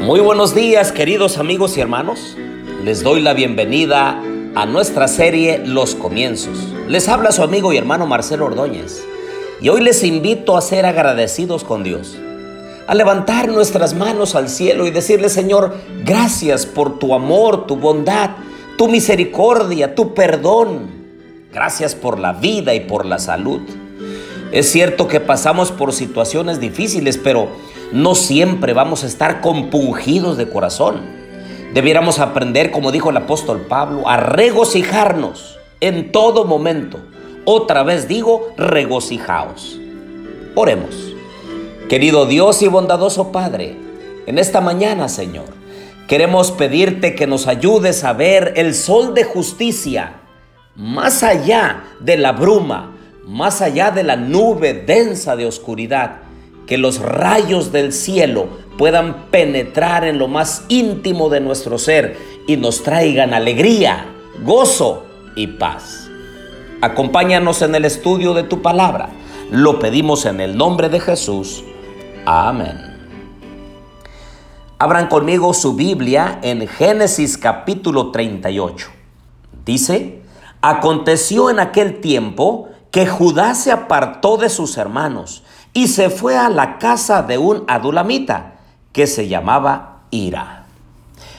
Muy buenos días queridos amigos y hermanos. Les doy la bienvenida a nuestra serie Los Comienzos. Les habla su amigo y hermano Marcelo Ordóñez. Y hoy les invito a ser agradecidos con Dios. A levantar nuestras manos al cielo y decirle Señor, gracias por tu amor, tu bondad, tu misericordia, tu perdón. Gracias por la vida y por la salud. Es cierto que pasamos por situaciones difíciles, pero no siempre vamos a estar compungidos de corazón. Debiéramos aprender, como dijo el apóstol Pablo, a regocijarnos en todo momento. Otra vez digo, regocijaos. Oremos. Querido Dios y bondadoso Padre, en esta mañana, Señor, queremos pedirte que nos ayudes a ver el sol de justicia más allá de la bruma más allá de la nube densa de oscuridad, que los rayos del cielo puedan penetrar en lo más íntimo de nuestro ser y nos traigan alegría, gozo y paz. Acompáñanos en el estudio de tu palabra. Lo pedimos en el nombre de Jesús. Amén. Abran conmigo su Biblia en Génesis capítulo 38. Dice, aconteció en aquel tiempo que Judá se apartó de sus hermanos y se fue a la casa de un adulamita que se llamaba Ira.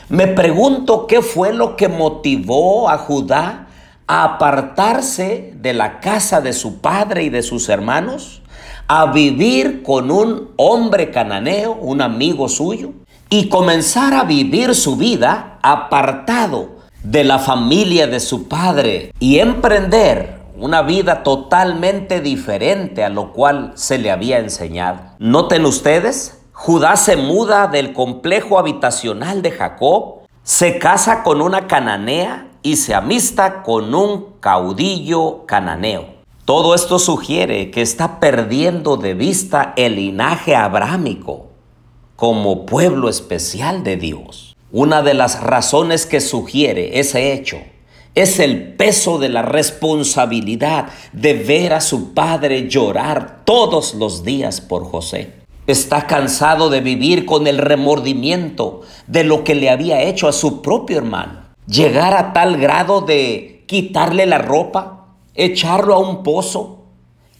Me pregunto qué fue lo que motivó a Judá a apartarse de la casa de su padre y de sus hermanos, a vivir con un hombre cananeo, un amigo suyo, y comenzar a vivir su vida apartado de la familia de su padre y emprender una vida totalmente diferente a lo cual se le había enseñado. Noten ustedes, Judá se muda del complejo habitacional de Jacob, se casa con una cananea y se amista con un caudillo cananeo. Todo esto sugiere que está perdiendo de vista el linaje abrámico como pueblo especial de Dios. Una de las razones que sugiere ese hecho es el peso de la responsabilidad de ver a su padre llorar todos los días por José. Está cansado de vivir con el remordimiento de lo que le había hecho a su propio hermano. Llegar a tal grado de quitarle la ropa, echarlo a un pozo.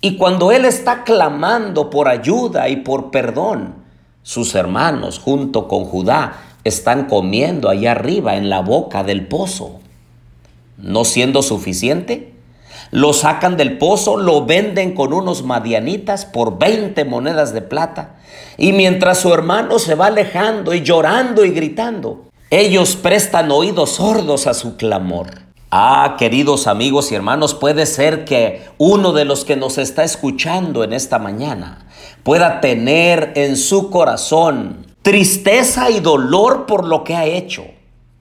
Y cuando él está clamando por ayuda y por perdón, sus hermanos junto con Judá están comiendo allá arriba en la boca del pozo no siendo suficiente, lo sacan del pozo, lo venden con unos madianitas por 20 monedas de plata. Y mientras su hermano se va alejando y llorando y gritando, ellos prestan oídos sordos a su clamor. Ah, queridos amigos y hermanos, puede ser que uno de los que nos está escuchando en esta mañana pueda tener en su corazón tristeza y dolor por lo que ha hecho.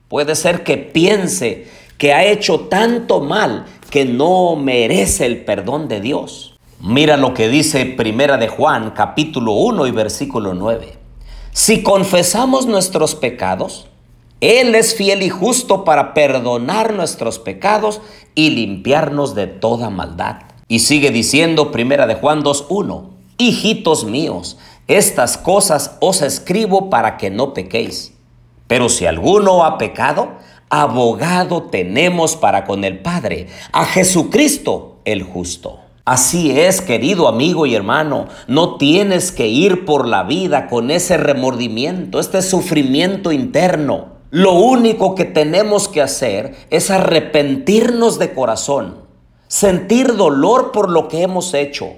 Puede ser que piense que ha hecho tanto mal que no merece el perdón de Dios. Mira lo que dice Primera de Juan, capítulo 1 y versículo 9. Si confesamos nuestros pecados, Él es fiel y justo para perdonar nuestros pecados y limpiarnos de toda maldad. Y sigue diciendo Primera de Juan 2.1, Hijitos míos, estas cosas os escribo para que no pequéis. Pero si alguno ha pecado, abogado tenemos para con el Padre, a Jesucristo el justo. Así es, querido amigo y hermano, no tienes que ir por la vida con ese remordimiento, este sufrimiento interno. Lo único que tenemos que hacer es arrepentirnos de corazón, sentir dolor por lo que hemos hecho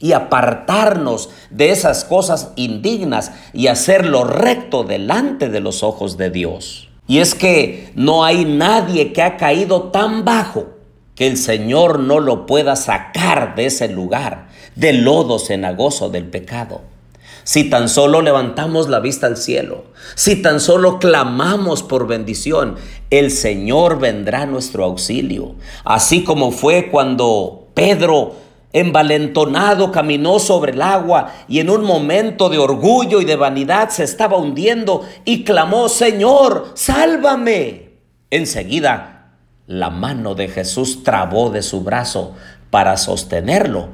y apartarnos de esas cosas indignas y hacerlo recto delante de los ojos de Dios. Y es que no hay nadie que ha caído tan bajo que el Señor no lo pueda sacar de ese lugar, del lodo cenagoso del pecado. Si tan solo levantamos la vista al cielo, si tan solo clamamos por bendición, el Señor vendrá a nuestro auxilio. Así como fue cuando Pedro envalentonado caminó sobre el agua y en un momento de orgullo y de vanidad se estaba hundiendo y clamó, Señor, sálvame. Enseguida, la mano de Jesús trabó de su brazo para sostenerlo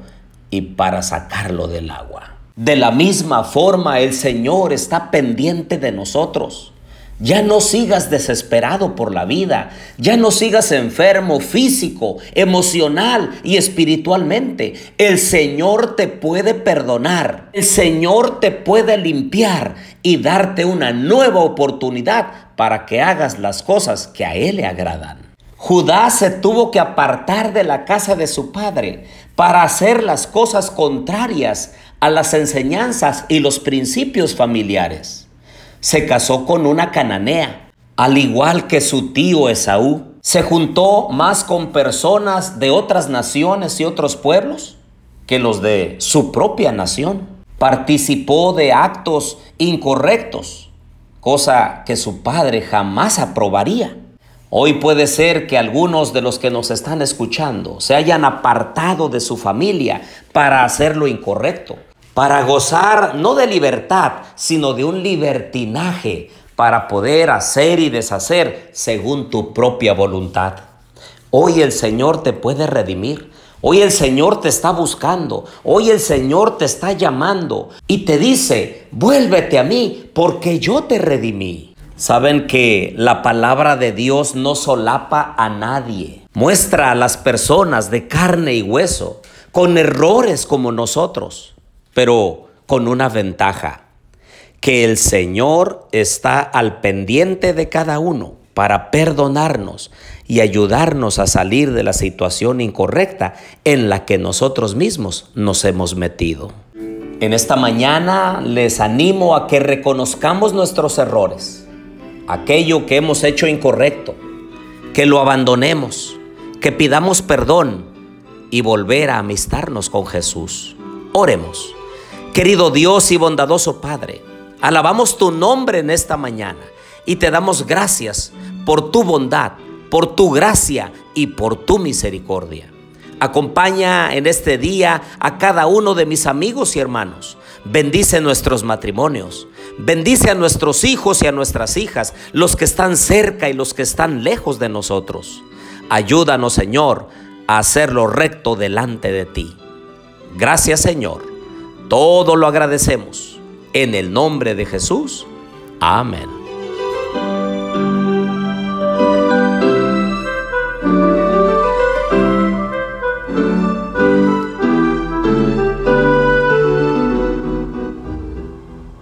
y para sacarlo del agua. De la misma forma, el Señor está pendiente de nosotros. Ya no sigas desesperado por la vida, ya no sigas enfermo físico, emocional y espiritualmente. El Señor te puede perdonar, el Señor te puede limpiar y darte una nueva oportunidad para que hagas las cosas que a Él le agradan. Judá se tuvo que apartar de la casa de su padre para hacer las cosas contrarias a las enseñanzas y los principios familiares se casó con una cananea, al igual que su tío Esaú. Se juntó más con personas de otras naciones y otros pueblos que los de su propia nación. Participó de actos incorrectos, cosa que su padre jamás aprobaría. Hoy puede ser que algunos de los que nos están escuchando se hayan apartado de su familia para hacer lo incorrecto para gozar no de libertad, sino de un libertinaje, para poder hacer y deshacer según tu propia voluntad. Hoy el Señor te puede redimir. Hoy el Señor te está buscando. Hoy el Señor te está llamando y te dice, vuélvete a mí porque yo te redimí. Saben que la palabra de Dios no solapa a nadie. Muestra a las personas de carne y hueso con errores como nosotros pero con una ventaja, que el Señor está al pendiente de cada uno para perdonarnos y ayudarnos a salir de la situación incorrecta en la que nosotros mismos nos hemos metido. En esta mañana les animo a que reconozcamos nuestros errores, aquello que hemos hecho incorrecto, que lo abandonemos, que pidamos perdón y volver a amistarnos con Jesús. Oremos. Querido Dios y bondadoso Padre, alabamos tu nombre en esta mañana y te damos gracias por tu bondad, por tu gracia y por tu misericordia. Acompaña en este día a cada uno de mis amigos y hermanos. Bendice nuestros matrimonios. Bendice a nuestros hijos y a nuestras hijas, los que están cerca y los que están lejos de nosotros. Ayúdanos, Señor, a hacerlo recto delante de ti. Gracias, Señor todo lo agradecemos. En el nombre de Jesús. Amén.